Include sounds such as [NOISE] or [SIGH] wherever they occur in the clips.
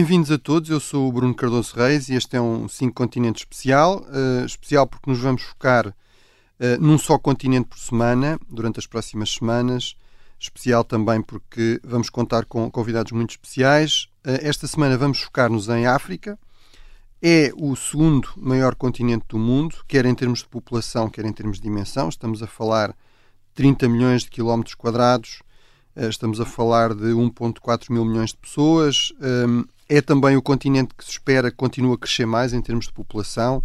bem-vindos a todos. Eu sou o Bruno Cardoso Reis e este é um 5 continentes especial. Uh, especial porque nos vamos focar uh, num só continente por semana durante as próximas semanas. Especial também porque vamos contar com convidados muito especiais. Uh, esta semana vamos focar-nos em África. É o segundo maior continente do mundo, quer em termos de população, quer em termos de dimensão. Estamos a falar de 30 milhões de quilómetros quadrados estamos a falar de 1,4 mil milhões de pessoas. É também o continente que se espera que continue a crescer mais em termos de população.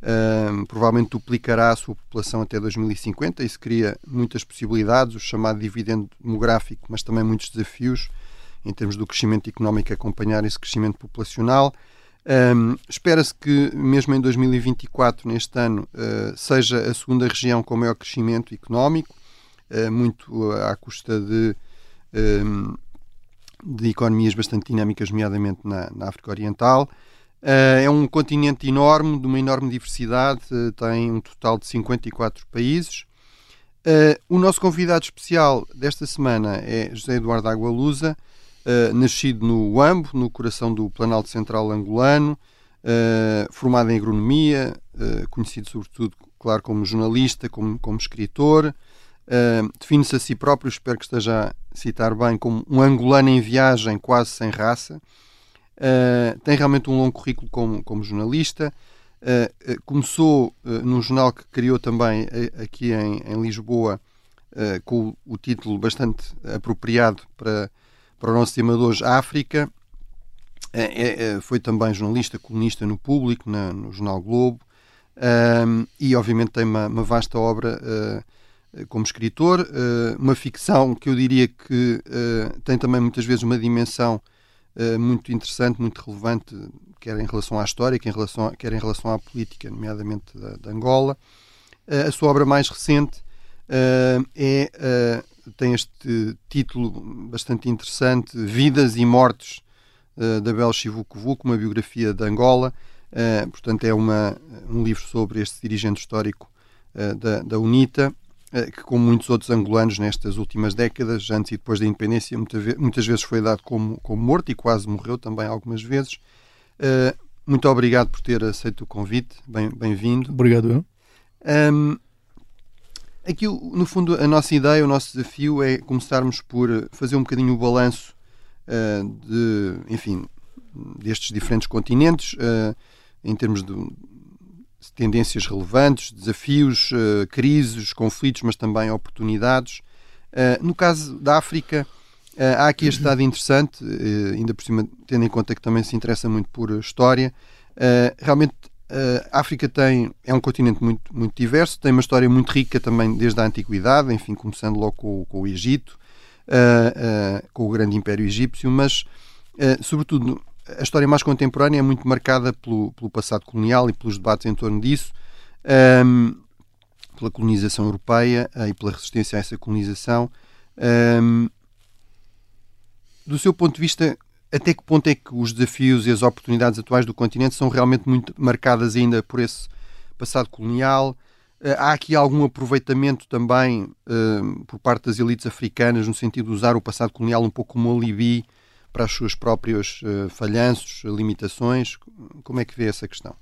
Ehm, provavelmente duplicará a sua população até 2050. Isso cria muitas possibilidades, o chamado dividendo demográfico, mas também muitos desafios em termos do crescimento económico acompanhar esse crescimento populacional. Um, Espera-se que, mesmo em 2024, neste ano, uh, seja a segunda região com maior crescimento económico, uh, muito à custa de Ehm, de economias bastante dinâmicas, nomeadamente na, na África Oriental. Uh, é um continente enorme, de uma enorme diversidade, uh, tem um total de 54 países. Uh, o nosso convidado especial desta semana é José Eduardo Agualusa, nascido no Uambo, no coração do Planalto Central angolano, formado em agronomia, conhecido sobretudo, claro, como jornalista, como, como escritor, Uh, Define-se a si próprio, espero que esteja a citar bem, como um angolano em viagem, quase sem raça. Uh, tem realmente um longo currículo como, como jornalista. Uh, começou num jornal que criou também aqui em, em Lisboa, com o, título bastante apropriado para, para o nosso tema de hoje, África. É, é, foi também jornalista, colunista no Público, na, no Jornal Globo, e obviamente tem uma, uma vasta obra como escritor, eh, uma ficção que eu diria que eh, tem também muitas vezes uma dimensão muito interessante, muito relevante, quer em relação à história, quer em relação, quer em relação à política, nomeadamente da, da Angola. A sua obra mais recente é, tem este título bastante interessante, Vidas e Mortes da Bel Chivucovuco, uma biografia da Angola. portanto, é uma, um livro sobre este dirigente histórico da, da UNITA eh, que, como muitos outros angolanos nestas últimas décadas, antes e depois da independência, muitas vezes foi dado como, como morto e quase morreu também algumas vezes. Uh, muito obrigado por ter aceito o convite, bem-vindo. Bem obrigado. Um, aqui, no fundo, a nossa ideia, o nosso desafio é começarmos por fazer um bocadinho o balanço uh, de, enfim, destes diferentes continentes, uh, em termos de tendências relevantes, desafios, uh, crises, conflitos, mas também oportunidades. Uh, no caso da África, uh, há aqui este dado interessante, ainda por cima, tendo em conta que também se interessa muito por história. realmente, a África tem, é um continente muito, muito diverso, tem uma história muito rica também desde a Antiguidade, enfim, começando logo com, com o Egito, com o grande Império Egípcio, mas, sobretudo, a história mais contemporânea é muito marcada pelo, pelo passado colonial e pelos debates em torno disso, um, pela colonização europeia uh, e pela resistência a essa colonização. Um, do seu ponto de vista, até que ponto é que os desafios e as oportunidades atuais do continente são realmente muito marcadas ainda por esse passado colonial? Uh, há aqui algum aproveitamento também uh, por parte das elites africanas, no sentido de usar o passado colonial um pouco como alibi para os seus próprios uh, falhanços, limitações? Como é que vê essa questão?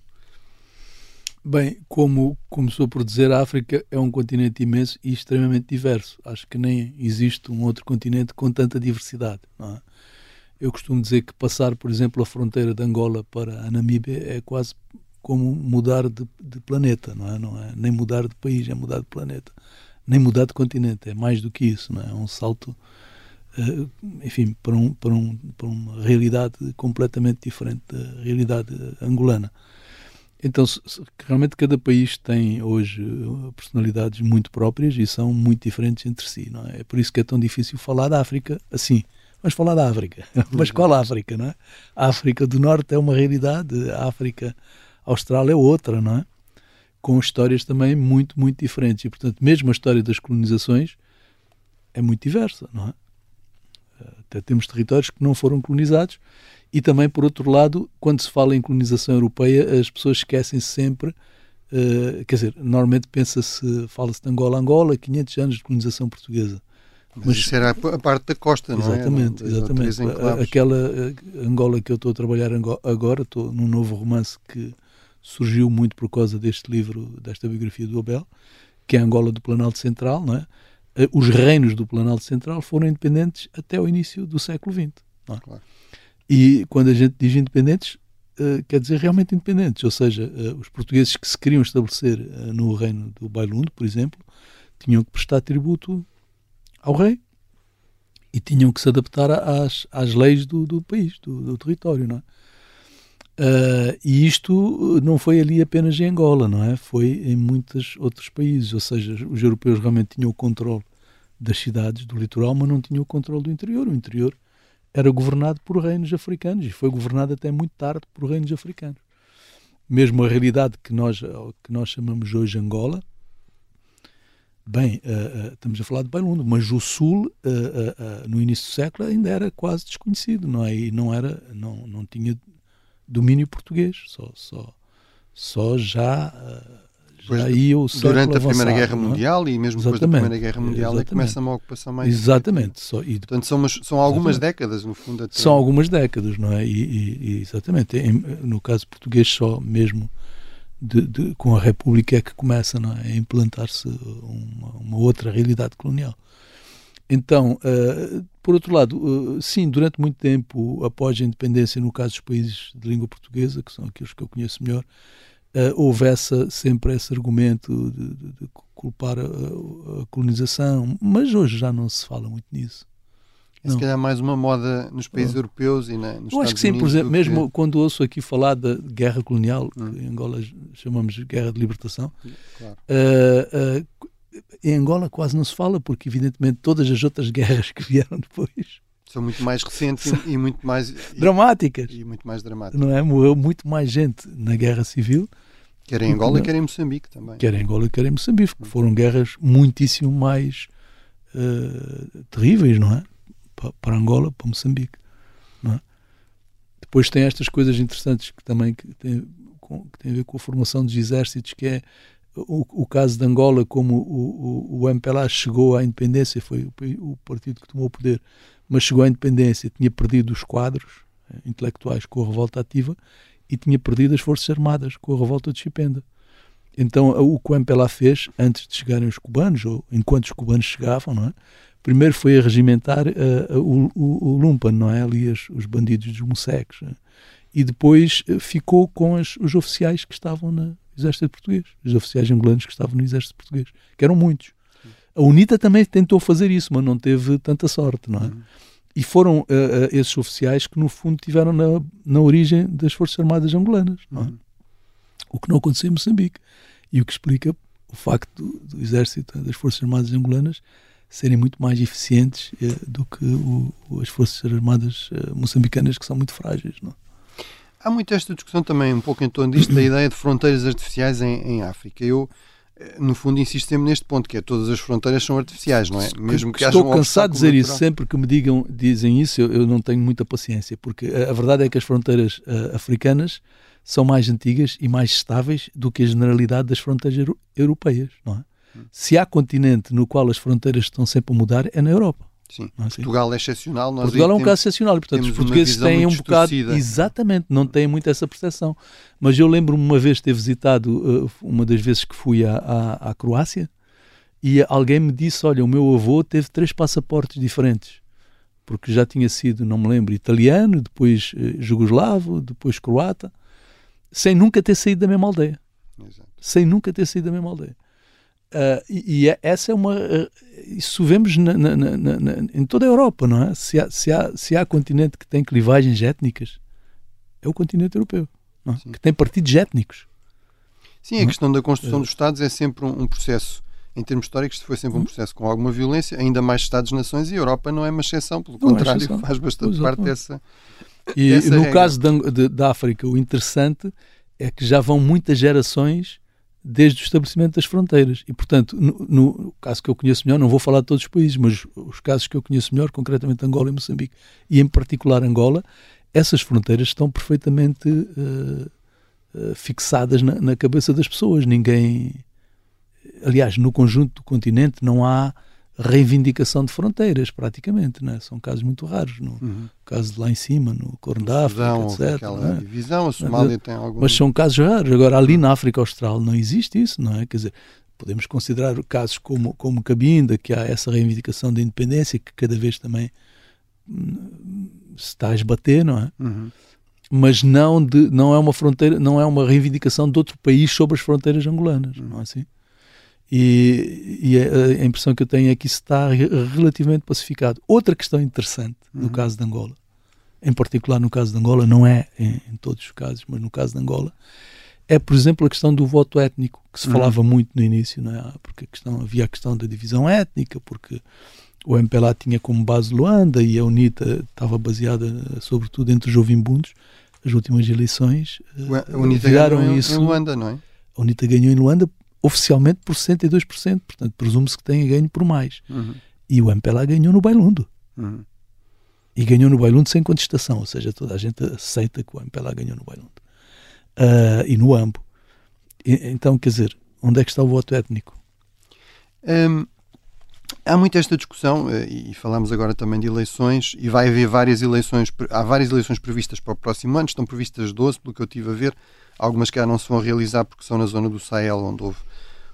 Bem, como começou por dizer, a África é um continente imenso e extremamente diverso. Acho que nem existe um outro continente com tanta diversidade. É? Eu costumo dizer que passar, por exemplo, a fronteira de Angola para a Namíbia é quase como mudar de, de planeta, não é? não é? Nem mudar de país, é mudar de planeta. Nem mudar de continente, é mais do que isso, não é? É um salto enfim, para, um, para, um, para uma realidade completamente diferente da realidade angolana. Então, se, realmente cada país tem hoje eh, personalidades muito próprias e são muito diferentes entre si, não é? É por isso que é tão difícil falar da África assim. Vamos falar da África. [LAUGHS] Mas qual África, não é? A África do Norte é uma realidade, a África Austral é outra, não é? Com histórias também muito, muito diferentes. E, portanto, mesmo a história das colonizações é muito diversa, não é? Até temos territórios que não foram colonizados e também, por outro lado, quando se fala em colonização europeia, as pessoas esquecem -se sempre, uh, quer dizer, normalmente pensa-se, fala-se de Angola, Angola, 500 anos de colonização portuguesa. Mas, Mas isso era a parte da costa, não exatamente, é? Exatamente, exatamente. Aquela eh, Angola que eu estou a trabalhar agora, estou num novo romance que surgiu muito por causa deste livro, desta biografia do Abel, que é a Angola do Planalto Central, não é? Eh, os reinos do Planalto Central foram independentes até o início do século XX. É? Claro. E quando a gente diz independentes, uh, quer dizer realmente independentes, ou seja, uh, os portugueses que se queriam estabelecer no reino do Bailundo, por exemplo, tinham que prestar tributo ao rei e tinham que se adaptar às, às leis do, do país, do, do território, não é? Uh, e isto não foi ali apenas em Angola, não é? Foi em muitos outros países, ou seja, os europeus realmente tinham o controle das cidades do litoral, mas não tinham o controle do interior. O interior era governado por reinos africanos e foi governado até muito tarde por reinos africanos. Mesmo a realidade que nós que nós chamamos hoje Angola, bem, uh, uh, estamos a falar de Bailundo, mas o sul no início do século ainda era quase desconhecido, não é? E não era, não não tinha domínio português, só, só, só já, já ia o Durante a Primeira Guerra é? Mundial e mesmo depois da Primeira Guerra Mundial é que começa uma ocupação mais... Exatamente. Só, e, Portanto, são, umas, são algumas exatamente. décadas, no fundo. Até... São algumas décadas, não é? E, e, e exatamente. Em, no caso português, só mesmo de, de, com a República é que começa é? a implantar-se uma, uma outra realidade colonial. Então, uh, por outro lado, uh, sim, durante muito tempo, após a independência, no caso dos países de língua portuguesa, que são aqueles que eu conheço melhor, uh, houve essa, sempre esse argumento de, de, de culpar a, a, colonização, mas hoje já não se fala muito nisso. É se calhar mais uma moda nos países europeus e na, nos Eu acho que sim, Unidos por exemplo, mesmo que... quando ouço aqui falar da guerra colonial, hum. que em Angola chamamos de guerra de libertação, claro. uh, uh, em Angola quase não se fala, porque evidentemente todas as outras guerras que vieram depois são muito mais recentes e muito mais dramáticas. E, muito mais dramáticas. Não é? Morreu muito mais gente na guerra civil. Quer em Angola, quer em Moçambique também. Quer em Angola, quer em Moçambique, que foram guerras muitíssimo mais uh, terríveis, não é? Para, para Angola, para Moçambique. É? Depois tem estas coisas interessantes que também que com, que têm a ver com a formação dos exércitos, que é o, o, caso de Angola, como o, o, o MPLA chegou à independência, foi o, o, partido que tomou o poder, mas chegou à independência, tinha perdido os quadros eh, intelectuais com a revolta ativa e tinha perdido as Forças Armadas com a revolta de Chipenda. Então, o que o MPLA fez, antes de chegarem os cubanos, ou enquanto os cubanos chegavam, não é? primeiro foi a regimentar uh, o, o, o não é? ali as, os bandidos dos moceques, é? E depois uh, ficou com as, os oficiais que estavam na, exército português, os oficiais angolanos que estavam no exército português, que eram muitos. A UNITA também tentou fazer isso, mas não teve tanta sorte, não é? Uhum. E foram uh, uh, esses oficiais que, no fundo, tiveram na, na origem das Forças Armadas angolanas, não é? Uhum. O que não aconteceu em Moçambique. E o que explica o facto do, do exército, das Forças Armadas angolanas, serem muito mais eficientes do que o, as Forças Armadas moçambicanas, que são muito frágeis, não é? Há muito esta discussão também, um pouco em torno disto, da [COUGHS] ideia de fronteiras artificiais em, em África. Eu, eh, no fundo, insisto sempre neste ponto, que é todas as fronteiras são artificiais, não é? Mesmo que Estou cansado de dizer natural. isso. Sempre que me digam, dizem isso, eu, eu, não tenho muita paciência, porque a, a verdade é que as fronteiras uh, africanas são mais antigas e mais estáveis do que a generalidade das fronteiras euro, europeias, não é? Hum. Se há continente no qual as fronteiras estão sempre a mudar, é na Europa. Sim, assim? Portugal é excepcional. Portugal é um caso excepcional e, portanto, os portugueses têm um bocado. Exatamente, não têm muito essa percepção. Mas eu lembro-me uma vez ter visitado, uh, uma das vezes que fui à, à, à, Croácia, e alguém me disse: Olha, o meu avô teve três passaportes diferentes, porque já tinha sido, não me lembro, italiano, depois uh, jugoslavo, depois croata, sem nunca ter saído da mesma aldeia. Exato. Sem nunca ter saído da mesma aldeia. Uh, e, e, é, essa é uma. Uh, isso vemos na, na, na, em toda a Europa, não é? Se há, se, há, se há continente que tem clivagens étnicas, é o continente europeu, é? que tem partidos étnicos. Sim, a é? questão da construção dos Estados é sempre um, um, processo, em termos históricos, foi sempre um uhum. processo com alguma violência, ainda mais Estados-nações, e a Europa não é uma exceção, pelo não é contrário, é faz bastante parte dessa. E dessa no regra. caso da, de, da África, o interessante é que já vão muitas gerações desde o estabelecimento das fronteiras. E, portanto, no, no, caso que eu conheço melhor, não vou falar de todos os países, mas os casos que eu conheço melhor, concretamente Angola e Moçambique, e em particular Angola, essas fronteiras estão perfeitamente uh, uh, fixadas na, na, cabeça das pessoas. Ninguém. Aliás, no conjunto do continente não há reivindicação de fronteiras, praticamente, né? são casos muito raros. No uhum. caso de lá em cima, no Corno da África, etc. Aquela né? divisão, a Somália tem algum... Mas são casos raros. Agora, ali na África Austral não existe isso, não é? Quer dizer, podemos considerar casos como, como Cabinda, que há essa reivindicação da independência, que cada vez também hum, se está a esbater, não é? Uhum. Mas não, de, não é uma fronteira, não é uma reivindicação de outro país sobre as fronteiras angolanas, uhum. não é assim? E, e a, a, impressão que eu tenho é que isso está relativamente pacificado. Outra questão interessante no uhum. caso de Angola, em particular no caso de Angola, não é em, em, todos os casos, mas no caso de Angola, é, por exemplo, a questão do voto étnico, que se uhum. falava muito no início, não é? porque a questão, havia a questão da divisão étnica, porque o MPLA tinha como base Luanda e a UNITA estava baseada sobretudo entre os jovimbundos. As últimas eleições a UNITA ganhou isso. em Luanda, não é? A UNITA ganhou em Luanda oficialmente por 62%, portanto presume-se que tenha ganho por mais. Uhum. E o MPLA ganhou no Bailundo. Uhum. E ganhou no Bailundo sem contestação, ou seja, toda a gente aceita que o MPLA ganhou no Bailundo. Uh, e no AMBO. E, então, quer dizer, onde é que está o voto étnico? Um, há muito esta discussão, eh, e falamos agora também de eleições, e vai haver várias eleições, há várias eleições previstas para o próximo ano, estão previstas 12, pelo que eu estive a ver, algumas que já não se vão realizar porque são na zona do Sahel, onde houve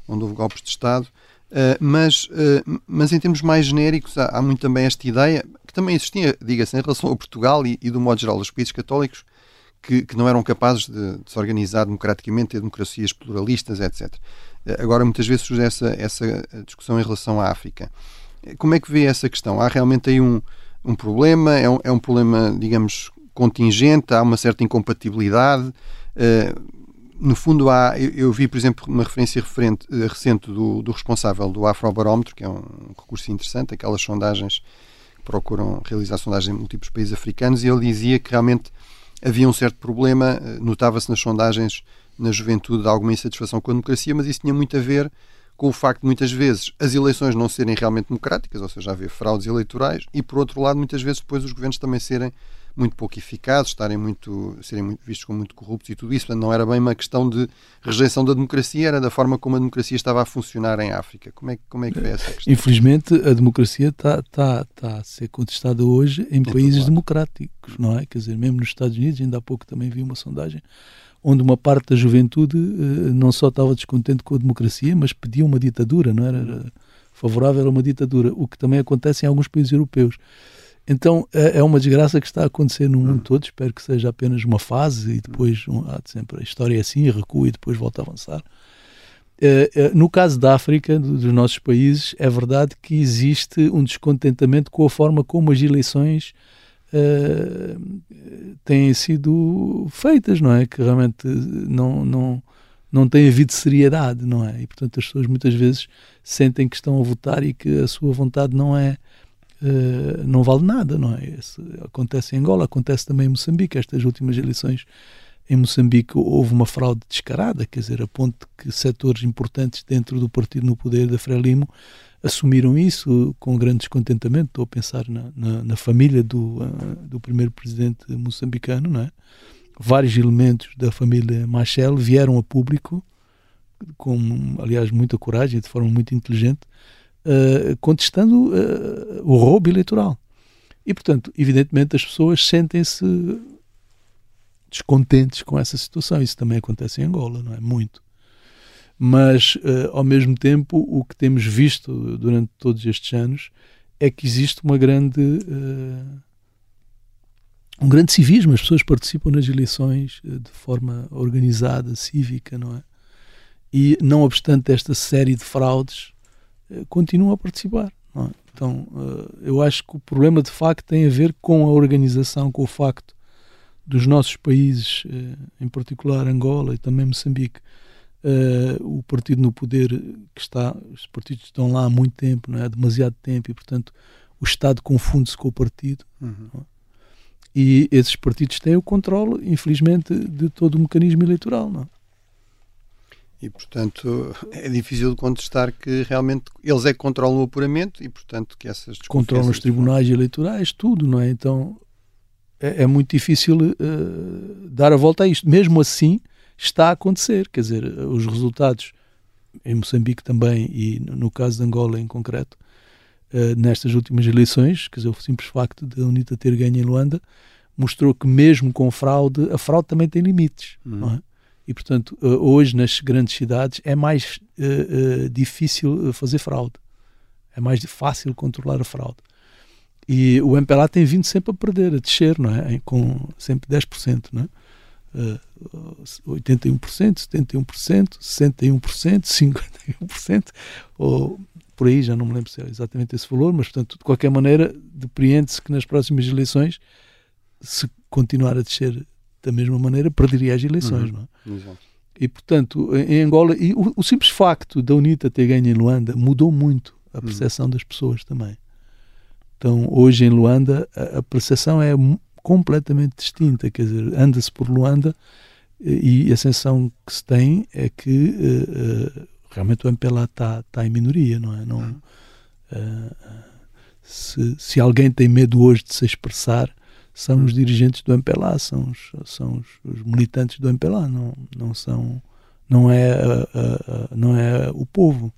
onde houve golpes de Estado. Uh, mas, uh, mas em termos mais genéricos, há, muito também esta ideia, que também existia, diga-se, em relação a Portugal e, e, do modo geral, os países católicos, que, que não eram capazes de, de, se organizar democraticamente, ter democracias pluralistas, etc. Uh, agora, muitas vezes surge essa, essa discussão em relação à África. Como é que vê essa questão? Há realmente aí um, um problema? É um, é um problema, digamos, contingente? Há uma certa incompatibilidade? no fundo, há, eu, eu, vi, por exemplo, uma referência referente, uh, recente do, do, responsável do Afrobarómetro, que é um recurso interessante, aquelas sondagens que procuram realizar sondagens em múltiplos países africanos, e ele dizia que realmente havia um certo problema, uh, notava-se nas sondagens na juventude alguma insatisfação com a democracia, mas isso tinha muito a ver com o facto de muitas vezes as eleições não serem realmente democráticas, ou seja, haver fraudes eleitorais, e por outro lado, muitas vezes depois os governos também serem muito pouco eficazes, estarem muito, serem muito, vistos como muito corruptos e tudo isso. Portanto, não era bem uma questão de rejeição da democracia, era da forma como a democracia estava a funcionar em África. Como é, como é que vê essa questão? Infelizmente, a democracia está, está, está a ser contestada hoje em países democráticos, não é? Quer dizer, mesmo nos Estados Unidos, ainda há pouco também vi uma sondagem onde uma parte da juventude eh, não só estava descontente com a democracia, mas pedia uma ditadura, não era, era favorável a uma ditadura, o que também acontece em alguns países europeus. Então é, é uma desgraça que está a acontecer no mundo todo. Espero que seja apenas uma fase e depois um, há sempre a história é assim, recua e depois volta a avançar. É, é, no caso da África, dos nossos países, é verdade que existe um descontentamento com a forma como as eleições uh, têm sido feitas, não é? Que realmente não, não, não tem havido seriedade, não é? E portanto as pessoas muitas vezes sentem que estão a votar e que a sua vontade não é uh, não vale nada, não é? Esse, acontece em Angola, acontece também em Moçambique. Estas últimas eleições em Moçambique houve uma fraude descarada, quer dizer, a ponto que setores importantes dentro do partido no poder da Frelimo assumiram isso com grande descontentamento. Estou a pensar na, na, na família do, uh, do primeiro presidente moçambicano, não é? Vários elementos da família Machel vieram a público, com, aliás, muita coragem, de forma muito inteligente, uh, contestando uh, o roubo eleitoral. E, portanto, evidentemente as pessoas sentem-se descontentes com essa situação. Isso também acontece em Angola, não é? Muito. Mas, uh, ao mesmo tempo, o que temos visto durante todos estes anos é que existe uma grande. Uh, um grande civismo. As pessoas participam nas eleições uh, de forma organizada, cívica, não é? E, não obstante esta série de fraudes, eh, continuam a participar. É? Então, eh, eu acho que o problema de facto tem a ver com a organização, com o facto dos nossos países, eh, em particular Angola e também Moçambique, o partido no poder que está, os partidos estão lá há muito tempo, não é? há demasiado tempo e, portanto, o Estado confunde-se com o partido. Uhum. É? E esses partidos têm o controle, infelizmente, de todo o mecanismo eleitoral. Não é? E, portanto, é difícil de contestar que realmente eles é que controlam o apuramento e, portanto, que essas Controlam os tribunais eleitorais, tudo, não é? Então, é, é muito difícil uh, dar a volta a isto. Mesmo assim, está a acontecer. Quer dizer, os resultados em Moçambique também e no caso de Angola em concreto, uh, nestas últimas eleições, quer dizer, o simples facto de a UNITA ter ganho em Luanda, mostrou que mesmo com fraude, a fraude também tem limites, uhum. não é? E, portanto, uh, hoje nas grandes cidades é mais uh, difícil fazer fraude. É mais fácil controlar a fraude. E o MPLA tem vindo sempre a perder, a descer, não é? Com sempre 10%, não é? Uh, 81%, 71%, 61%, 51%, ou por aí, já não me lembro se é exatamente esse valor, mas portanto, de qualquer maneira, depreende-se que nas próximas eleições, se continuar a descer da mesma maneira, perderia as eleições, uhum. não é? Exato. E portanto, em Angola, e o, o, simples facto da UNITA ter ganho em Luanda mudou muito a uhum. percepção uhum. das pessoas também. Então, hoje em Luanda, a, a percepção é completamente distinta, quer dizer, anda-se por Luanda e a sensação que se tem é que uh, uh, realmente o MPLA está tá em minoria, não é? Não, uh, se, se alguém tem medo hoje de se expressar, são os dirigentes do MPLA, são os, são os, os militantes do MPLA, não, não são, não é, não é o povo.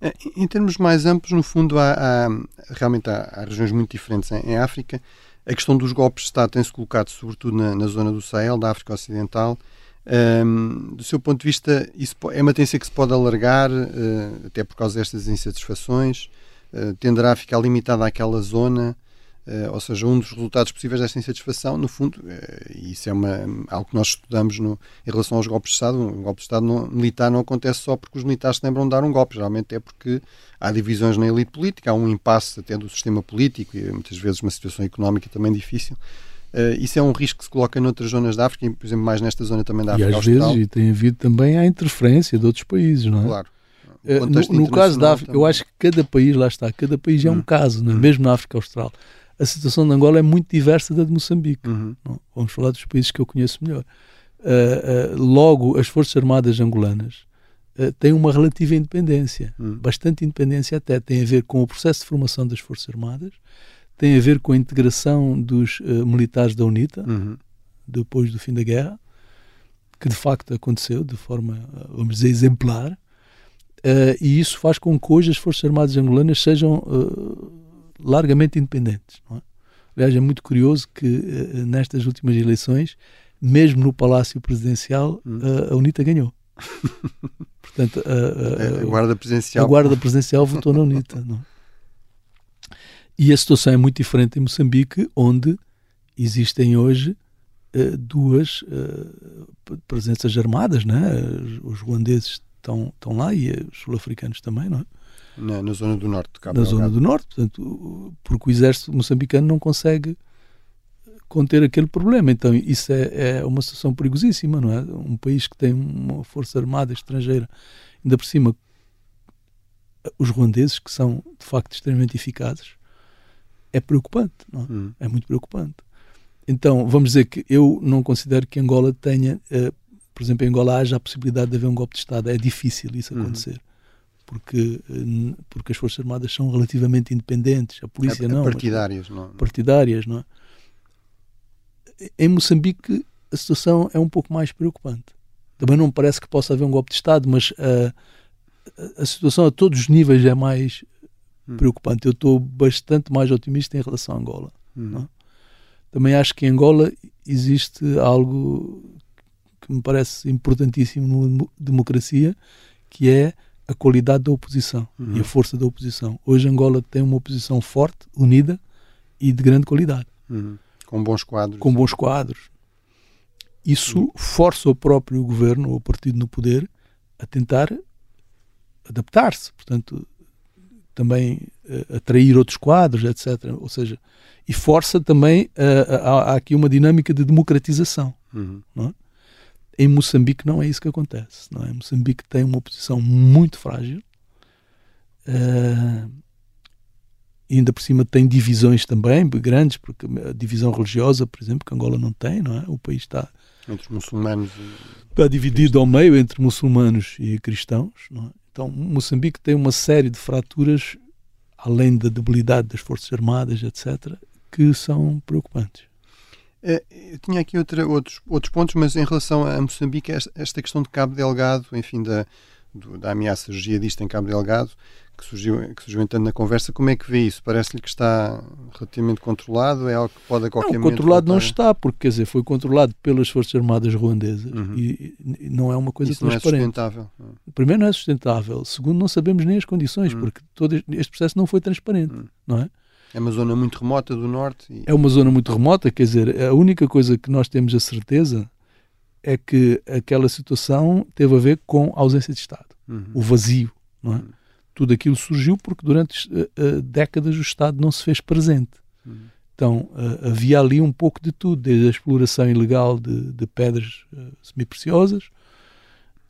É, em termos mais amplos, no fundo, há, há realmente há, há, regiões muito diferentes em, em, África. A questão dos golpes de Estado tem-se colocado sobretudo na, na, zona do Sahel, da África Ocidental. Um, do seu ponto de vista, isso é uma tendência que se pode alargar, uh, até por causa destas insatisfações? Uh, tenderá a ficar limitada àquela zona? Uh, ou seja, um dos resultados possíveis desta insatisfação, no fundo, uh, e isso é uma, algo que nós estudamos no, em relação aos golpes de Estado, um golpe de Estado não, militar não acontece só porque os militares se lembram de dar um golpe, geralmente é porque há divisões na elite política, há um impasse até do sistema político e muitas vezes uma situação económica também difícil. Uh, isso é um risco que se coloca noutras zonas da África, por exemplo, mais nesta zona também da África E às vezes e tem havido também a interferência de outros países, não é? Claro. No, no, caso da África, também. eu acho que cada país, lá está, cada país é um hum. caso, é? Hum. mesmo na África Austral a situação de Angola é muito diversa da de Moçambique. Uhum. Vamos falar dos países que eu conheço melhor. Uh, uh, logo, as Forças Armadas angolanas uh, têm uma relativa independência, uhum. bastante independência até. Tem a ver com o processo de formação das Forças Armadas, tem a ver com a integração dos militares da UNITA, uhum. depois do fim da guerra, que de facto aconteceu de forma, vamos dizer, exemplar. e isso faz com que hoje as Forças Armadas angolanas sejam largamente independentes. É? Aliás, é muito curioso que uh, nestas últimas eleições, mesmo no Palácio Presidencial, uh, a UNITA ganhou. [LAUGHS] Portanto, a, a, a, guarda presidencial. A guarda presidencial votou na UNITA. Não? É? E a situação é muito diferente em Moçambique, onde existem hoje uh, duas presenças armadas, né? os ruandeses estão, estão lá e os sul-africanos também, não é? Na, na, zona do norte de Cabo Na zona do norte, portanto, porque o exército moçambicano não consegue conter aquele problema. Então, isso é, é, uma situação perigosíssima, não é? Um país que tem uma força armada estrangeira, ainda por cima, os ruandeses, que são de facto extremamente eficazes, é preocupante, não é? Hum. É muito preocupante. Então, vamos dizer que eu não considero que Angola tenha, eh, por exemplo, em Angola haja a possibilidade de haver um golpe de Estado. É difícil isso uhum. acontecer porque, eh, porque as Forças Armadas são relativamente independentes, a polícia é, não. Partidárias, mas, não. Partidárias, não é? Em Moçambique a situação é um pouco mais preocupante. Também não parece que possa haver um golpe de Estado, mas uh, a situação a todos os níveis é mais hum. preocupante. Eu estou bastante mais otimista em relação a Angola. Hum. Também acho que em Angola existe algo que me parece importantíssimo na democracia, que é a qualidade da oposição uhum. e a força da oposição. Hoje Angola tem uma oposição forte, unida e de grande qualidade. Uhum. Com bons quadros. Com bons quadros. Isso uhum. força o próprio governo, ou o partido no poder, a tentar adaptar-se. Portanto, também uh, atrair outros quadros, etc. Ou seja, e força também, uh, há, aqui uma dinâmica de democratização. Uhum. Não é? Em Moçambique não é isso que acontece. Não é? Moçambique tem uma posição muito frágil. Uh, e ainda por cima tem divisões também grandes, porque a divisão religiosa, por exemplo, que Angola não tem, não é? O país está entre os muçulmanos está dividido ao meio entre muçulmanos e cristãos, não é? Então Moçambique tem uma série de fraturas além da debilidade das forças armadas, etc, que são preocupantes. Eh, eu tinha aqui outra, outros, outros pontos, mas em relação a Moçambique, esta, questão de Cabo Delgado, enfim, da, do, da ameaça jihadista em Cabo Delgado, que surgiu, que surgiu entanto na conversa. Como é que vê isso? Parece-lhe que está relativamente controlado? É algo que pode a qualquer não, momento. Controlado voltar? não está, porque quer dizer, foi controlado pelas Forças Armadas ruandesas uhum. e, e, não é uma coisa isso transparente. Não é sustentável. Primeiro, não é sustentável. Segundo, não sabemos nem as condições, uhum. porque todo este processo não foi transparente, uhum. não é? É uma zona muito remota do norte. E... É uma zona muito remota, quer dizer, a única coisa que nós temos a certeza é que aquela situação teve a ver com a ausência de Estado, uhum. o vazio, não é? Uhum. Tudo aquilo surgiu porque durante uh, uh, décadas o Estado não se fez presente. Uhum. Então uh, havia ali um pouco de tudo, desde a exploração ilegal de, de pedras semi-preciosas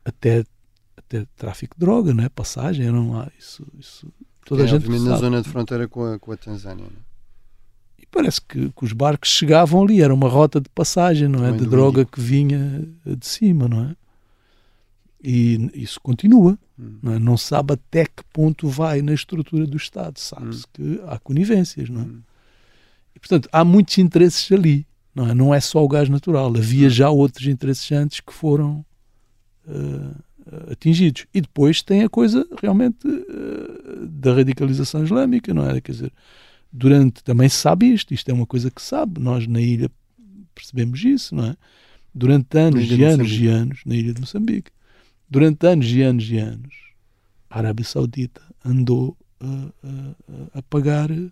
até, até tráfico de droga, não é? Passagem, não há isso, isso toda é, a gente obviamente sabe. na zona de fronteira com a, com a Tanzânia. É? E parece que, que, os barcos chegavam ali, era uma rota de passagem, não é? de droga que vinha de cima, não é? E isso continua. Hum. Não, é? não se sabe até que ponto vai na estrutura do Estado. Sabe-se hum. que há conivências, não é? Hum. E, portanto, há muitos interesses ali. Não é, não é só o gás natural. Havia Hum. já outros interesses antes que foram uh, atingidos. E depois tem a coisa realmente uh, da radicalização islâmica, não é? Quer dizer, durante também se sabe isto, isto é uma coisa que se sabe, nós na ilha percebemos isso, não é? Durante anos e anos e anos, na ilha de Moçambique, durante anos e anos e anos, a Arábia Saudita andou uh, uh, a pagar uh,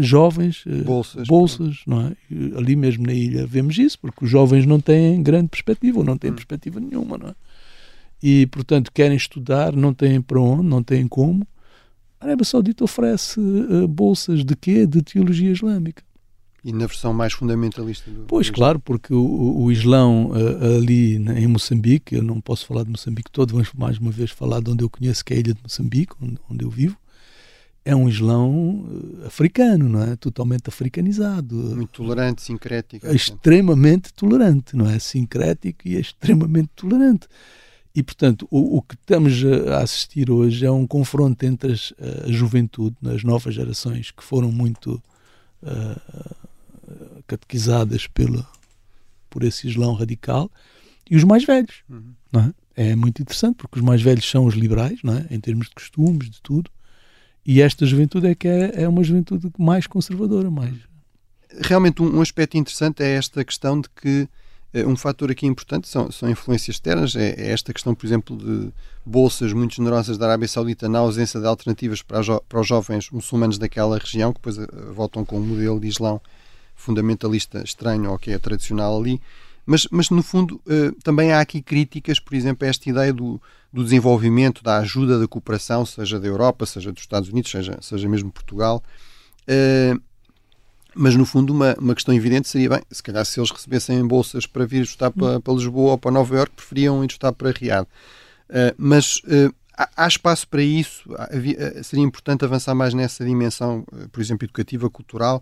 jovens bolsas, bolsas não é? E ali mesmo na ilha vemos isso, porque os jovens não têm grande perspectiva, ou não têm hum. perspectiva nenhuma, não é? E, portanto, querem estudar, não têm para onde, não têm como. A Arábia Saudita oferece bolsas de quê? De teologia islâmica. E na versão mais fundamentalista do Pois, claro, porque o, o Islão uh, ali em Moçambique, eu não posso falar de Moçambique todo, vamos mais uma vez falar de onde eu conheço, que é a ilha de Moçambique, onde, onde eu vivo, é um Islão uh, africano, não é? Totalmente africanizado. Muito tolerante, sincrético. É extremamente tolerante, não é? Sincrético e é extremamente tolerante. E, portanto, o, o, que estamos a assistir hoje é um confronto entre as, a juventude, as novas gerações, que foram muito uh, catequizadas pela, por esse Islão radical, e os mais velhos. Uhum. É? é muito interessante, porque os mais velhos são os liberais, não é? em termos de costumes, de tudo, e esta juventude é que é, é uma juventude mais conservadora. mais Realmente, um, um aspecto interessante é esta questão de que um fator aqui importante são, são influências externas, é, é, esta questão, por exemplo, de bolsas muito generosas da Arábia Saudita na ausência de alternativas para, jo para os jovens muçulmanos daquela região, que depois uh, voltam com um modelo de Islão fundamentalista estranho ao que é tradicional ali. Mas, mas no fundo, uh, também há aqui críticas, por exemplo, a esta ideia do, do desenvolvimento, da ajuda, da cooperação, seja da Europa, seja dos Estados Unidos, seja, seja mesmo Portugal. Uh, mas no fundo uma, uma questão evidente seria bem, se calhar se eles recebessem bolsas para vir estudar para, para Lisboa ou para Nova Iorque, preferiam ir estudar para Riad. Uh, mas uh, há, há, espaço para isso, havia, uh, seria importante avançar mais nessa dimensão, por exemplo, educativa, cultural,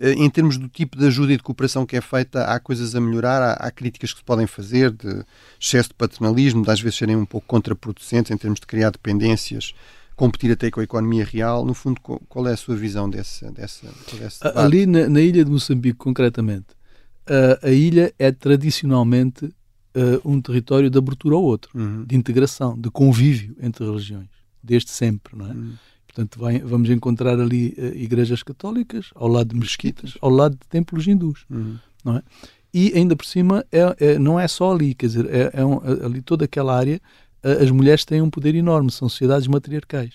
em termos do tipo de ajuda e de cooperação que é feita, há coisas a melhorar, há, há, críticas que se podem fazer de excesso de paternalismo, de às vezes serem um pouco contraproducentes em termos de criar dependências, competir até com a economia real. No fundo, qual é a sua visão desse, desse, desse Ali na, na, ilha de Moçambique, concretamente, a, a ilha é tradicionalmente uh, um território de abertura ao outro, uhum. de integração, de convívio entre religiões, desde sempre, não é? Uhum. Portanto, vai, vamos encontrar ali uh, igrejas católicas, ao lado de mesquitas, ao lado de templos hindus, uhum. não é? E ainda por cima, é, é, não é só ali, quer dizer, é, é um, ali toda aquela área as mulheres têm um poder enorme, são sociedades matriarcais.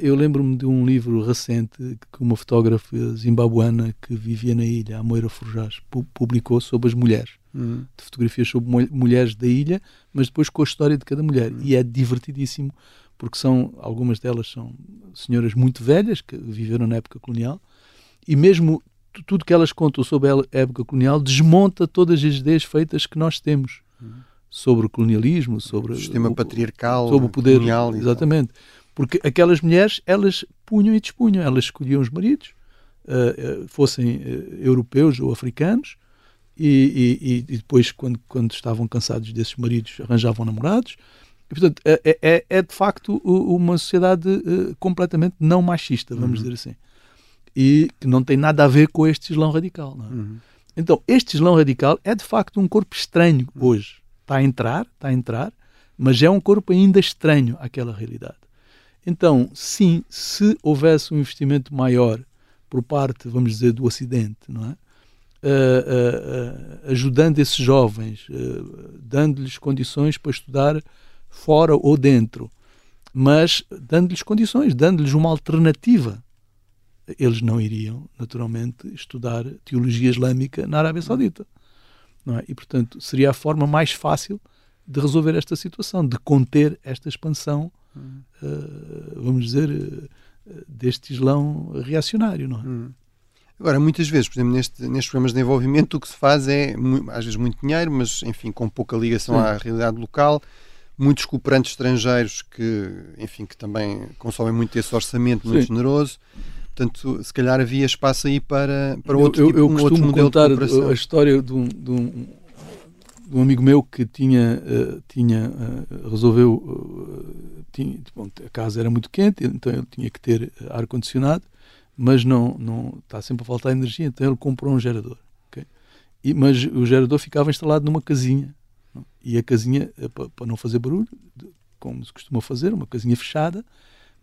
Eu lembro-me de um livro recente que uma fotógrafa zimbabuana que vivia na ilha, a Moira Forjás, publicou sobre as mulheres. Uhum. De fotografias sobre mulheres da ilha, mas depois com a história de cada mulher. Uhum. E é divertidíssimo, porque são algumas delas são senhoras muito velhas que viveram na época colonial, e mesmo tudo que elas contam sobre a época colonial desmonta todas as ideias feitas que nós temos. Uhum sobre o colonialismo, sobre o sistema o, patriarcal, sobre o poder, colonial, exatamente. Porque aquelas mulheres, elas punham e dispunham, elas escolhiam os maridos, uh, fossem uh, europeus ou africanos, e, e, e, depois, quando, quando estavam cansados desses maridos, arranjavam namorados. E, portanto, é, é, é, de facto uma sociedade uh, completamente não machista, vamos uhum. dizer assim. E que não tem nada a ver com este Islão radical. É? Uhum. Então, este Islão radical é de facto um corpo estranho hoje está a entrar, está a entrar, mas é um corpo ainda estranho àquela realidade. Então, sim, se houvesse um investimento maior por parte, vamos dizer, do Ocidente, não é? Uh, uh, uh, ajudando esses jovens, dando-lhes condições para estudar fora ou dentro, mas dando-lhes condições, dando-lhes uma alternativa. Eles não iriam, naturalmente, estudar teologia islâmica na Arábia Saudita. Não é? E, portanto, seria a forma mais fácil de resolver esta situação, de conter esta expansão, vamos dizer, deste Islão reacionário. Não é? Hum. Agora, muitas vezes, por exemplo, neste, nestes programas de desenvolvimento, o que se faz é, às vezes, muito dinheiro, mas, enfim, com pouca ligação Sim. à realidade local. Muitos cooperantes estrangeiros que, enfim, que também consomem muito esse orçamento muito Sim. generoso. Portanto, se calhar havia espaço aí para, para outro, eu, tipo, eu um outro modelo contar a história de um, de um, de um amigo meu que tinha, uh, tinha uh, resolveu, uh, tinha, bom, a casa era muito quente, então ele tinha que ter ar-condicionado mas não, não está sempre a faltar energia, então ele comprou um gerador. Okay? E, mas o gerador ficava instalado numa casinha. Não? E a casinha, eh, para não fazer barulho, como se costuma fazer, uma casinha fechada,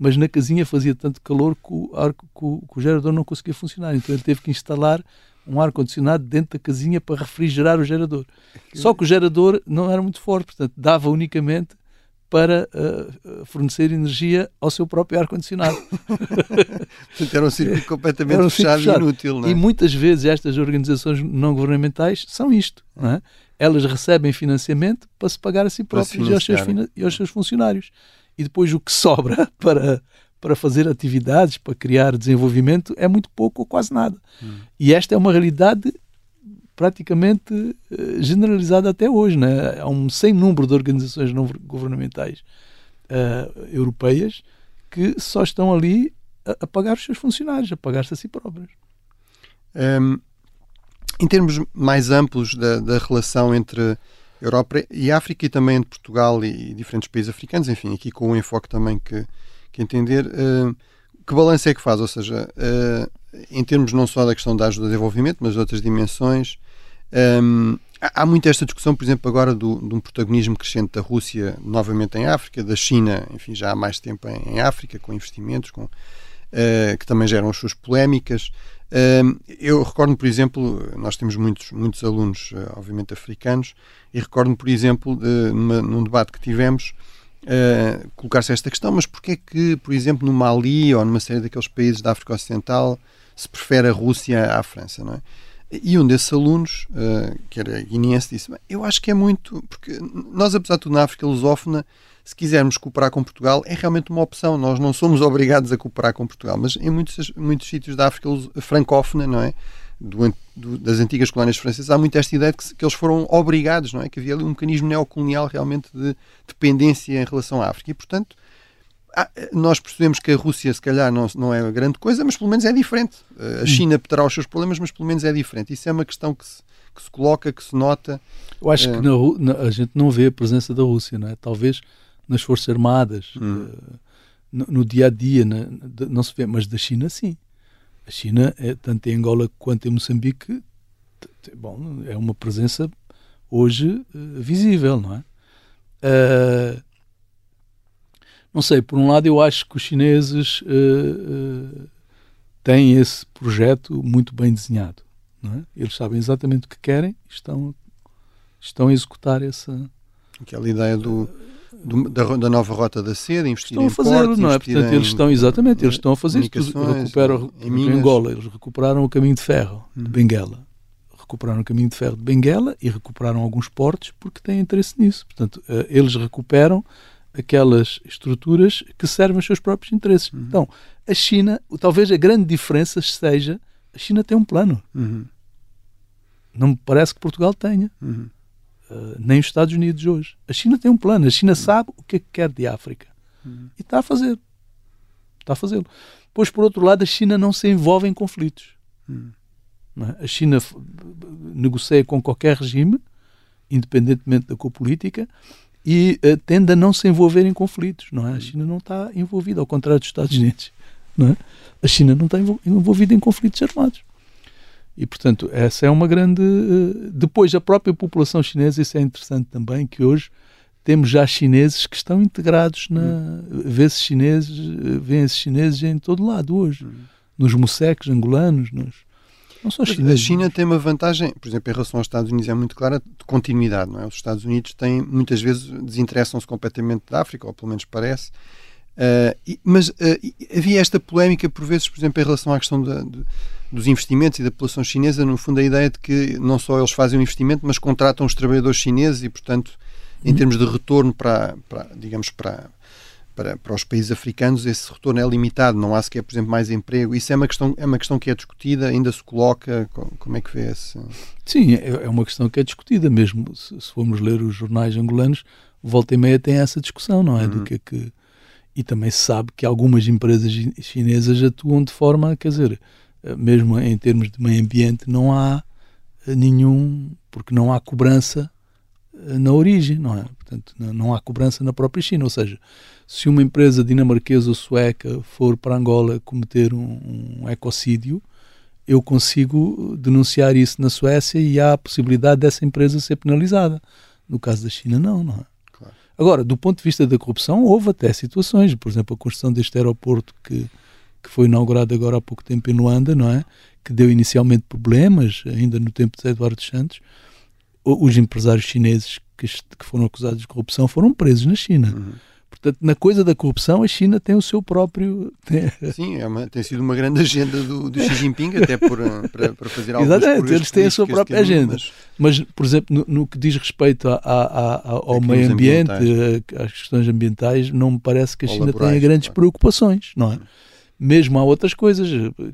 mas na casinha fazia tanto calor que o, que o, que o gerador não conseguia funcionar. Então ele teve que instalar um ar-condicionado dentro da casinha para refrigerar o gerador. Só que o gerador não era muito forte, portanto, dava unicamente para uh, fornecer energia ao seu próprio ar-condicionado. [LAUGHS] [LAUGHS] Portanto, era um circuito completamente um fechado, fechado, e inútil. É? E muitas vezes estas organizações não governamentais são isto. Não é? Elas recebem financiamento para se pagar a si próprias e aos, seus, e aos seus funcionários. E depois o que sobra [LAUGHS] para, para fazer atividades, para criar desenvolvimento, é muito pouco ou quase nada. Hum. E esta é uma realidade praticamente eh, generalizada até hoje. Né? Há um sem número de organizações não governamentais uh, europeias que só estão ali a, a, pagar os seus funcionários, a pagar-se a si próprios. Um, em termos mais amplos da, da, relação entre Europa e África e também entre Portugal e, diferentes países africanos, enfim, aqui com o enfoque também que, que entender, uh, que balanço é que faz? Ou seja, uh, em termos não só da questão da ajuda de desenvolvimento, mas de outras dimensões, um, há muito esta discussão, por exemplo, agora do, de um protagonismo crescente da Rússia novamente em África, da China, enfim, já há mais tempo em, em África, com investimentos, com, uh, que também geram as suas polémicas. Eu recordo, por exemplo, nós temos muitos, muitos alunos, uh, obviamente, africanos, e recordo, por exemplo, numa, num debate que tivemos, uh, colocar-se esta questão, mas porquê que, por exemplo, no Mali ou numa série daqueles países da África Ocidental se prefere a Rússia à França, não é? E um desses alunos, uh, que era guineense, disse: Eu acho que é muito. Porque nós, apesar de tudo, na África lusófona, se quisermos cooperar com Portugal, é realmente uma opção. Nós não somos [LAUGHS] obrigados a cooperar com Portugal, mas em muitos, muitos sítios da África francófona, não é? Do, do, das antigas colónias francesas, há muito esta ideia de que, que, eles foram obrigados, não é? Que havia ali um mecanismo neocolonial realmente de dependência em relação à África. E, portanto, ah, nós percebemos que a Rússia, se calhar, não, não é grande coisa, mas pelo menos é diferente. Eh, a China terá os seus problemas, mas pelo menos é diferente. Isso é uma questão que se, que se coloca, que se nota. Eu acho é... que na, na, a gente não vê a presença da Rússia, não é? Talvez nas Forças Armadas, hum. uh, no, no, dia a dia, na, não se vê, mas da China, sim. A China, é, tanto em Angola quanto em Moçambique, bom, é uma presença hoje uh, visível, não é? Uh, não sei, por um lado eu acho que os chineses uh, têm esse projeto muito bem desenhado. Não é? Eles sabem exatamente o que querem e estão, estão a executar essa... Aquela ideia do, do da, da, nova rota da seda, investir estão em a fazer, portos, não é? Portanto, eles estão, exatamente, eles estão a fazer isto. Recuperam, em, Angola, eles recuperaram o caminho de ferro de hum. Benguela recuperaram o caminho de ferro de Benguela e recuperaram alguns portos porque têm interesse nisso. Portanto, uh, eles recuperam aquelas estruturas que servem aos seus próprios interesses. Uhum. Então, a China, talvez a grande diferença seja a China tem um plano. Uhum. Não me parece que Portugal tenha. Uhum. Uh, nem os Estados Unidos hoje. A China tem um plano. A China uhum. sabe o que é que quer de África. Uhum. E está a fazer. Está a fazê-lo. Pois, por outro lado, a China não se envolve em conflitos. Uhum. É? A China negocia com qualquer regime, independentemente da cor política, e uh, tende a não se envolver em conflitos. Não é? A China não está envolvida, ao contrário dos Estados Unidos. Não é? A China não está envolvida em conflitos armados. E, portanto, essa é uma grande. Uh, depois, a própria população chinesa, isso é interessante também, que hoje temos já chineses que estão integrados na. Hum. Vê-se chineses, vêem-se chineses em todo lado hoje. Hum. Nos museques angolanos, nos. Não só chineses. A China tem uma vantagem, por exemplo, em relação aos Estados Unidos, é muito clara de continuidade, não é? Os Estados Unidos têm, muitas vezes, desinteressam-se completamente da África, ou pelo menos parece. Uh, e, mas uh, havia esta polémica, por vezes, por exemplo, em relação à questão da, de, dos investimentos e da população chinesa, no fundo, a ideia de que não só eles fazem o investimento, mas contratam os trabalhadores chineses e, portanto, em uhum. termos de retorno para, para digamos, para, para, para os países africanos, esse retorno é limitado, não há sequer, por exemplo, mais emprego. Isso é uma questão, é uma questão que é discutida, ainda se coloca. Como é que vê esse? Sim, é, é uma questão que é discutida mesmo. Se, se formos ler os jornais angolanos, volta e meia tem essa discussão, não é? Uhum. Do que é que. E também se sabe que algumas empresas chinesas atuam de forma, quer dizer, mesmo em termos de meio ambiente, não há nenhum, porque não há cobrança na origem, não é? Portanto, não há cobrança na própria China. Ou seja, se uma empresa dinamarquesa ou sueca for para Angola cometer um, um ecocídio, eu consigo denunciar isso na Suécia e há a possibilidade dessa empresa ser penalizada. No caso da China, não, não é? Agora, do ponto de vista da corrupção, houve até situações, por exemplo, a construção deste aeroporto que, que foi inaugurado agora há pouco tempo em Luanda, não é? Que deu inicialmente problemas, ainda no tempo de Eduardo Santos, os empresários chineses que, que, foram acusados de corrupção foram presos na China. Uhum. Portanto, na coisa da corrupção, a China tem o seu próprio. [LAUGHS] Sim, é uma, tem sido uma grande agenda do, do Xi Jinping, até por, eh, para, para fazer algo Exatamente, eles têm a sua própria agenda. Mas... mas, por exemplo, no, no, que diz respeito a, a, a, ao meio ambiente, às questões ambientais, não me parece que a China laborais, tenha grandes claro. preocupações, não é? Mesmo há outras coisas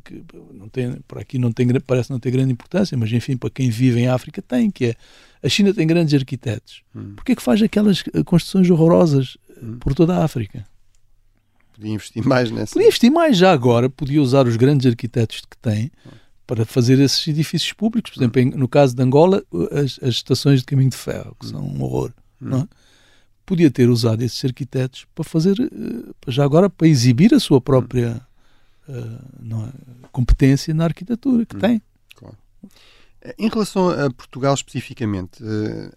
que não tem, por aqui não tem, parece não ter grande importância, mas enfim, para quem vive em África tem, que é a China tem grandes arquitetos. Hum. Porquê é que faz aquelas eh, construções horrorosas eh. Por toda a África? Podia investir mais nessa. Podia investir mais já agora, podia usar os grandes arquitetos que tem para fazer esses edifícios públicos. Por exemplo, no caso de Angola, as, as, estações de caminho de ferro, que são um horror. Não é? Podia ter usado esses arquitetos para fazer, eh, já agora, para exibir a sua própria uh, competência na arquitetura que tem. Claro. Em relação a Portugal especificamente, eh,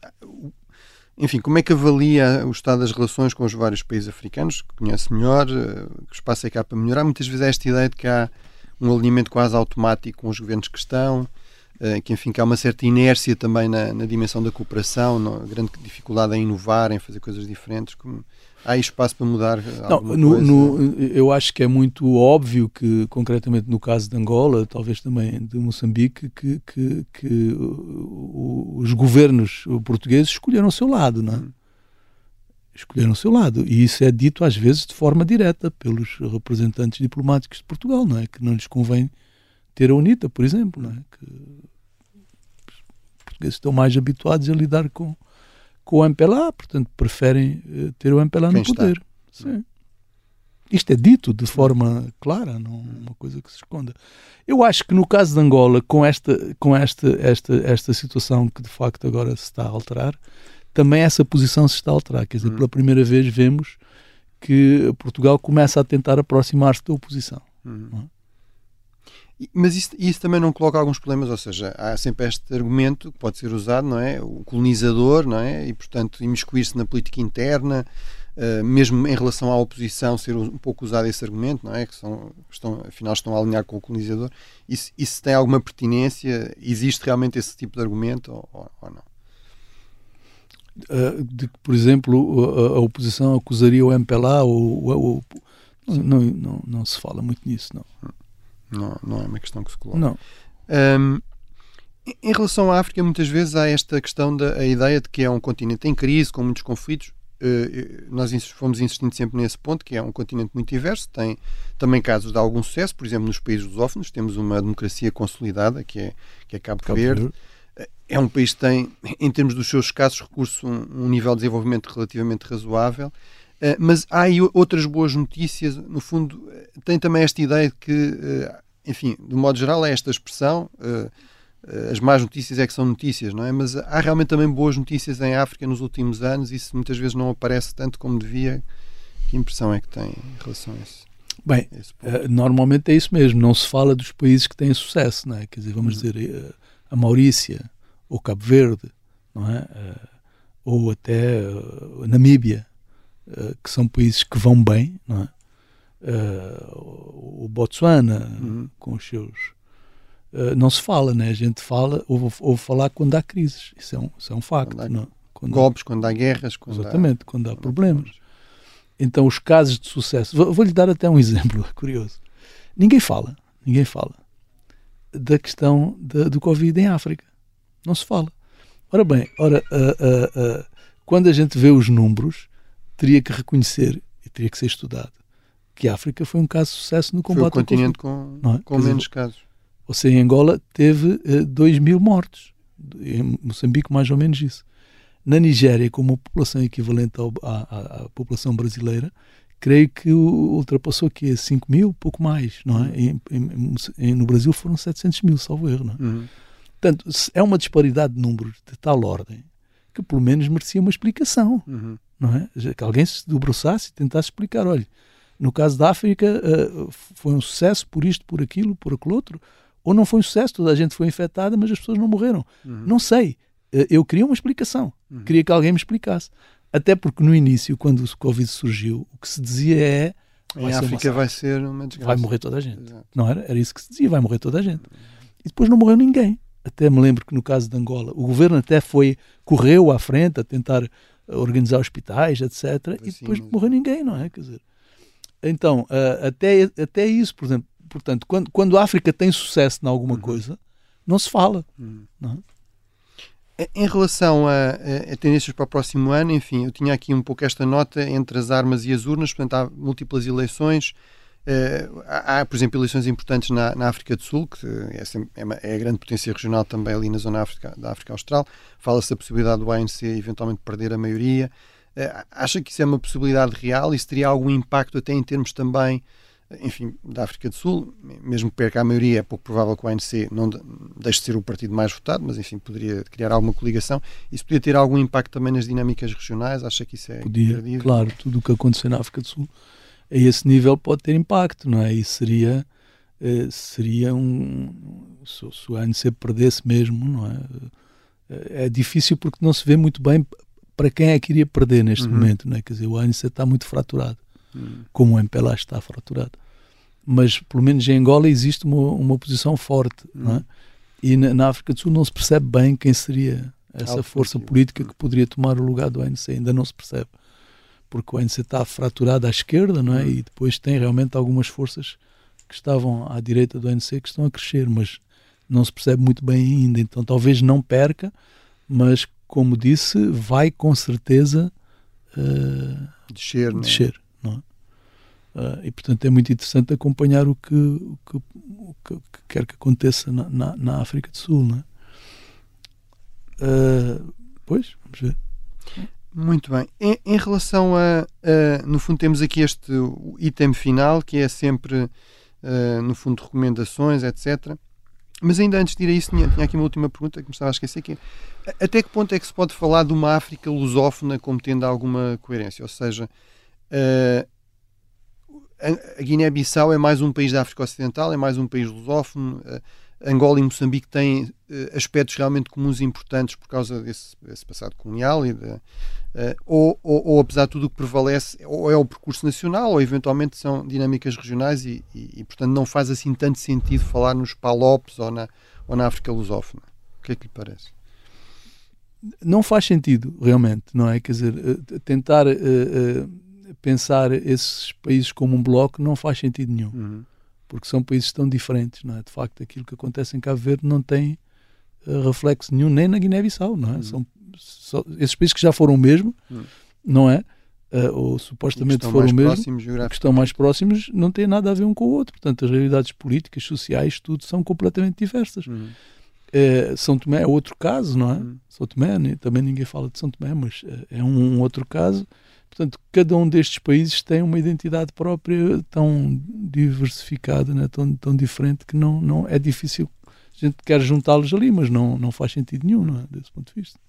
enfim, como é que avalia o estado das relações com os vários países africanos, que conhece melhor, eh, que espaço é que há para melhorar? Muitas vezes há esta ideia de que há um alinhamento quase automático com os governos que estão, eh, que enfim que há uma certa inércia também na, na dimensão da cooperação, grande dificuldade em inovar, em fazer coisas diferentes. Como, Há espaço para mudar Não, no, no, eu acho que é muito óbvio que, concretamente no caso de Angola, talvez também de Moçambique, que, que, que os governos portugueses escolheram o seu lado, não é? Hum. Escolheram o seu lado. E isso é dito às vezes de forma direta pelos representantes diplomáticos de Portugal, não é? Que não lhes convém ter a UNITA, por exemplo, não é? Que os portugueses estão mais habituados a lidar com com o MPLA, portanto preferem uh, ter o MPLA Quem no poder. Isto é dito de forma clara, não é uma coisa que se esconda. Eu acho que no caso de Angola, com esta, com esta, esta, esta situação que de facto agora se está a alterar, também essa posição se está a alterar. Quer dizer, hum. pela primeira vez vemos que Portugal começa a tentar aproximar-se da oposição. Hum. Mas isso, isso, também não coloca alguns problemas, ou seja, há sempre este argumento que pode ser usado, não é? O colonizador, não é? E, portanto, imiscuir-se na política interna, uh, mesmo em relação à oposição, ser um pouco usado esse argumento, não é? Que são, estão, afinal estão a alinhar com o colonizador. Isso, isso tem alguma pertinência? Existe realmente esse tipo de argumento ou, ou, não? Uh, de que, por exemplo, a, a, oposição acusaria o MPLA ou, ou, ou não, não, não, não, se fala muito nisso, não. Não, não é uma questão que se coloca. Não. Um, em relação à África, muitas vezes há esta questão da a ideia de que é um continente em crise, com muitos conflitos. Uh, nós fomos insistindo sempre nesse ponto, que é um continente muito diverso, tem também casos de algum sucesso, por exemplo, nos países lusófonos temos uma democracia consolidada, que é, que é Cabo, Cabo Verde. Verde. É um país que tem, em termos dos seus escassos recursos, um, um nível de desenvolvimento relativamente razoável. Uh, mas há aí outras boas notícias. No fundo, tem também esta ideia de que uh, enfim, de modo geral, é esta expressão. As más notícias é que são notícias, não é? Mas há realmente também boas notícias em África nos últimos anos e isso muitas vezes não aparece tanto como devia. Que impressão é que tem em relação a isso? Bem, normalmente é isso mesmo. Não se fala dos países que têm sucesso, não é? Quer dizer, vamos uhum. dizer, a Maurícia ou Cabo Verde, não é? ou até uh, Namíbia, uh, que são países que vão bem, não é? Uh, o Botsuana, uhum. com os seus. Uh, não se fala, né? A gente fala, ouve, ouve falar quando há crises. Isso é um, isso é um facto. Quando há não? Quando golpes, há... quando há guerras. Quando Exatamente, há... quando há problemas. Então, os casos de sucesso. Vou-lhe dar até um [LAUGHS] exemplo curioso. Ninguém fala, ninguém fala da questão de, do Covid em África. Não se fala. Ora bem, ora, uh, uh, quando a gente vê os números, teria que reconhecer e teria que ser estudado que a África foi um caso de sucesso no combate foi o continente com, é? com menos casos. Ou seja, em Angola teve uh, 2 mil mortos. Em Moçambique, mais ou menos isso. Na Nigéria, com uma população equivalente ao, à, à, população brasileira, creio que ultrapassou a 5 mil, pouco mais. Não é? Em, em, em, no Brasil foram 700 mil, salvo erro. Não é? Uhum. Portanto, é uma disparidade de números de tal ordem que pelo menos merecia uma explicação. Uhum. Não é? Que alguém se debruçasse e tentasse explicar: olha, no caso da África, uh, foi um sucesso por isto, por aquilo, por aquilo outro, ou não foi um sucesso, toda a gente foi infectada, mas as pessoas não morreram. Uhum. Não sei. Uh, eu queria uma explicação. Uhum. Queria que alguém me explicasse. Até porque no início, quando o Covid surgiu, o que se dizia é. Em África vai ser uma desgraça. Vai morrer toda a gente. Exato. Não era? Era isso que se dizia, vai morrer toda a gente. E depois não morreu ninguém. Até me lembro que no caso de Angola, o governo até foi, correu à frente a tentar organizar hospitais, etc. e depois não morreu ninguém, não é? Quer dizer, então, uh, até, até isso, por exemplo, portanto, quando, quando a África tem sucesso em alguma uhum. coisa, não se fala. Uhum. Não? É? Em relação a, a, tendências para o próximo ano, enfim, eu tinha aqui um pouco esta nota entre as armas e as urnas, portanto, há múltiplas eleições. Uh, há, por exemplo, eleições importantes na, na África do Sul, que é, é, é, a grande potência regional também ali na zona África, da África Austral. Fala-se da possibilidade do ANC eventualmente perder a maioria. Eh, acha que isso é uma possibilidade real? Isso teria algum impacto até em termos também, enfim, da África do Sul? Mesmo que perca a maioria, é pouco provável que o ANC não deixe de ser o partido mais votado, mas enfim, poderia criar alguma coligação. Isso podia ter algum impacto também nas dinâmicas regionais? Acha que isso é Podia, claro. Tudo o que aconteceu na África do Sul a esse nível pode ter impacto, não é? E seria, eh, seria um... Se, se o ANC perdesse mesmo, não é? É difícil porque não se vê muito bem para quem é que iria perder neste uhum. momento, não é? Quer dizer, o ANC está muito fraturado, uhum. como o MPLA está fraturado. Mas, pelo menos em Angola, existe uma, uma posição forte, uhum. não é? E na, na, África do Sul não se percebe bem quem seria essa força política que poderia tomar o lugar do ANC, ainda não se percebe. Porque o ANC está fraturado à esquerda, não é? Uhum. E depois tem realmente algumas forças que estavam à direita do ANC que estão a crescer, mas não se percebe muito bem ainda. Então talvez não perca, mas como disse, vai com certeza uh, descer. Não é? descer não é? Uh, e portanto é muito interessante acompanhar o que, o que, o que, que quer que aconteça na, na, na, África do Sul. Não é? Uh, pois, vamos ver. Muito bem. Em, em relação a, a, No fundo, temos aqui este item final que é sempre, uh, no fundo, recomendações, etc. Mas ainda antes de ir a isso, tinha, tinha aqui uma última pergunta que me estava a esquecer, que é, até que ponto é que se pode falar de uma África lusófona como tendo alguma coerência? Ou seja, uh, a Guiné-Bissau é mais um país da África Ocidental, é mais um país lusófono, uh, Angola e Moçambique têm uh, aspectos realmente comuns e importantes por causa desse, desse passado colonial e de, Uh, ou, ou, ou, apesar de tudo o que prevalece, ou é o percurso nacional, ou eventualmente são dinâmicas regionais e, e, e portanto não faz assim tanto sentido falar nos Palopes ou na, ou na África lusófona. O que é que lhe parece? Não faz sentido, realmente, não é? Quer dizer, uh, tentar uh, pensar esses países como um bloco não faz sentido nenhum. Uhum. Porque são países tão diferentes, não é? De facto, aquilo que acontece em Cabo Verde não tem reflexo nenhum nem na Guiné-Bissau, não é? Uhum. São só, esses países que já foram o mesmo, hum. não é? Uh, ou supostamente foram o mesmo, que estão mais próximos, não têm nada a ver um com o outro. Portanto, as realidades políticas, sociais, tudo são completamente diversas. Uh, São Tomé é outro caso, não é? Hum. São Tomé, também ninguém fala de São Tomé, mas é um, um, outro caso. Portanto, cada um destes países tem uma identidade própria tão diversificada, né? tão, tão diferente, que não, não é difícil. A gente quer juntá-los ali, mas não, não faz sentido nenhum, não é? Desse ponto de vista.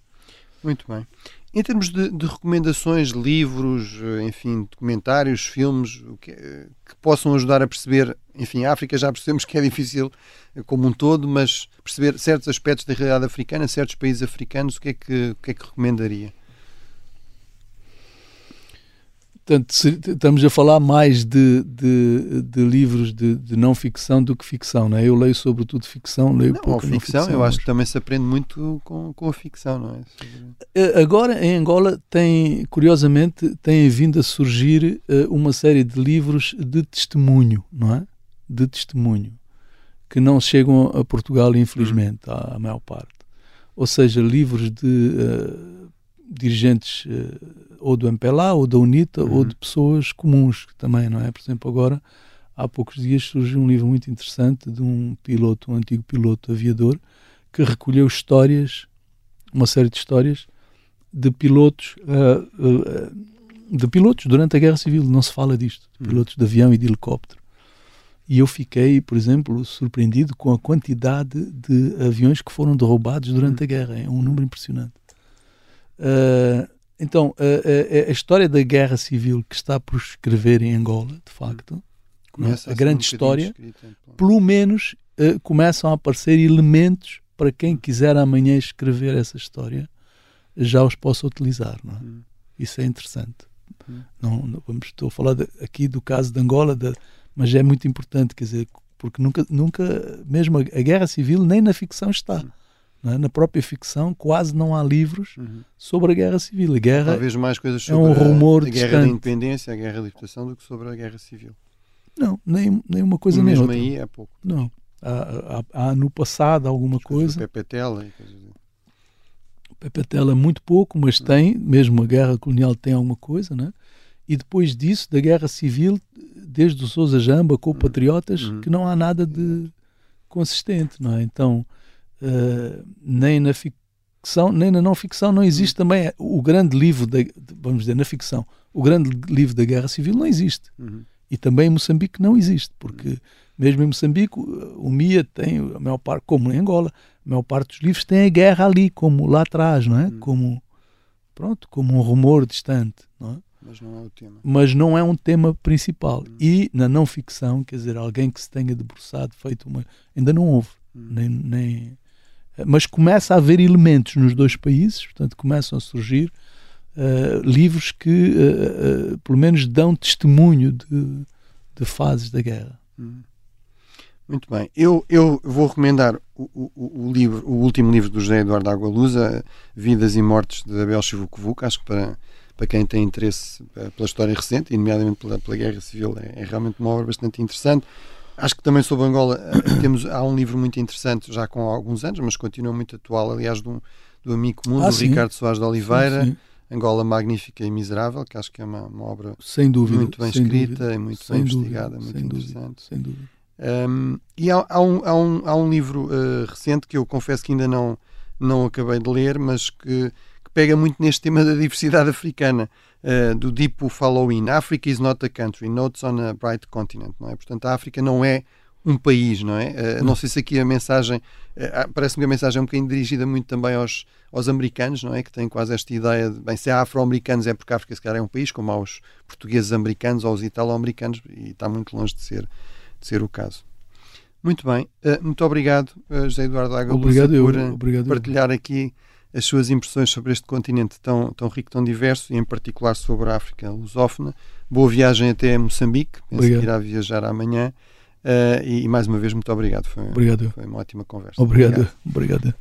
Muito bem. Em termos de, de recomendações, livros, enfim, documentários, filmes, que, que, possam ajudar a perceber, enfim, a África já percebemos que é difícil eh, como um todo, mas perceber certos aspectos da realidade africana, certos países africanos, o que é que, o que, é que recomendaria? Portanto, estamos a falar mais de, de, de livros de, de, não ficção do que ficção, não é? Eu leio sobretudo ficção, leio não, pouco ficção, ficção. Eu acho que também se aprende muito com, com a ficção, não é? Eh, agora, em Angola, tem, curiosamente, tem vindo a surgir uh, uma série de livros de testemunho, não é? De testemunho, que não chegam a Portugal, infelizmente, a, a maior parte. Ou seja, livros de uh, dirigentes uh, ou do MPLA, ou da UNITA, uhum. ou de pessoas comuns também, não é? Por exemplo, agora, há poucos dias surgiu um livro muito interessante de um piloto, um antigo piloto aviador, que recolheu histórias, uma série de histórias, de pilotos, uh, uh, de pilotos durante a Guerra Civil, não se fala disto, de uhum. pilotos de avião e de helicóptero. E eu fiquei, por exemplo, surpreendido com a quantidade de aviões que foram derrubados durante uhum. a guerra. É um número impressionante. Uh, então, a, a, a, história da guerra civil que está por escrever em Angola, de facto, é? a grande um história, escrita, então. pelo menos uh, começam a aparecer elementos para quem quiser amanhã escrever essa história, já os possa utilizar. Não é? Hum. Isso é interessante. Hum. Não, não, estou a falar de, aqui do caso de Angola, de, mas é muito importante, quer dizer, porque nunca, nunca mesmo a, a guerra civil nem na ficção está. Hum. É? Na própria ficção, quase não há livros uhum. sobre a guerra civil. A guerra Talvez mais coisas sobre é um rumor a, a guerra da independência, a guerra da libertação, do que sobre a guerra civil. Não, nem, nem uma coisa nem mesmo outra. aí é pouco. Não. Há, há, há no passado alguma coisa. Pepetela e coisas assim. Pepetela muito pouco, mas uhum. tem, mesmo a guerra colonial tem alguma coisa, né? E depois disso, da guerra civil, desde o Sousa Jamba, com uhum. patriotas, uhum. que não há nada de consistente, não é? Então, uh, nem na ficção, nem na não ficção não existe também o grande livro, da, vamos dizer, na ficção, o grande livro da Guerra Civil não existe. Uhum. E também em Moçambique não existe, porque mesmo em Moçambique o MIA tem a maior parte, como em Angola, a maior parte dos livros tem a guerra ali, como lá atrás, não é? Uhum. Como, pronto, como um rumor distante, não é? Mas não é o tema. Mas não é um tema principal. Uhum. E na não ficção, quer dizer, alguém que se tenha debruçado, feito uma. Ainda não houve. Uhum. Nem, nem, mas começa a haver elementos nos dois países, portanto, começam a surgir uh, livros que, uh, uh, pelo menos, dão testemunho de, de fases da guerra. Hum. Muito bem. Eu, eu vou recomendar o, o, o, livro, o último livro do José Eduardo Agualusa, Vidas e Mortes de Abel Chivucovuc. Acho que para, para quem tem interesse pela história recente, e nomeadamente pela, pela Guerra Civil, é, é realmente uma obra bastante interessante. Acho que também sobre Angola eh, [COUGHS] temos, há um livro muito interessante, já com alguns anos, mas continua muito atual, aliás, do, do amigo comum, ah, do sim. Ricardo Soares de Oliveira, sim, sim. Angola Magnífica e Miserável, que acho que é uma, uma obra sem dúvida, muito bem escrita dúvida, e muito bem investigada, muito interessante. Dúvida, sem dúvida. Um, e há, há, um, há, um, há um livro uh, recente que eu confesso que ainda não, não acabei de ler, mas que, que pega muito neste tema da diversidade africana uh, do Dipo Following. Africa is not a country, notes on a bright continent. Não é? Portanto, a África não é um país, não é? Uh, não sei se aqui a mensagem, uh, parece-me que a mensagem é um bocadinho dirigida muito também aos, aos americanos, não é? Que têm quase esta ideia de, bem, se há afro-americanos é porque a África se calhar é um país, como aos portugueses americanos ou aos italo-americanos, e está muito longe de ser, de ser o caso. Muito bem, uh, muito obrigado, José Eduardo obrigado por eu, obrigado partilhar aqui as suas impressões sobre este continente tão, tão rico, tão diverso e em particular sobre a África lusófona. Boa viagem até Moçambique, penso obrigado. que irá viajar amanhã. Uh, e, e, mais uma vez, muito obrigado. Foi, obrigado. foi uma ótima conversa. Obrigado. obrigado. obrigado.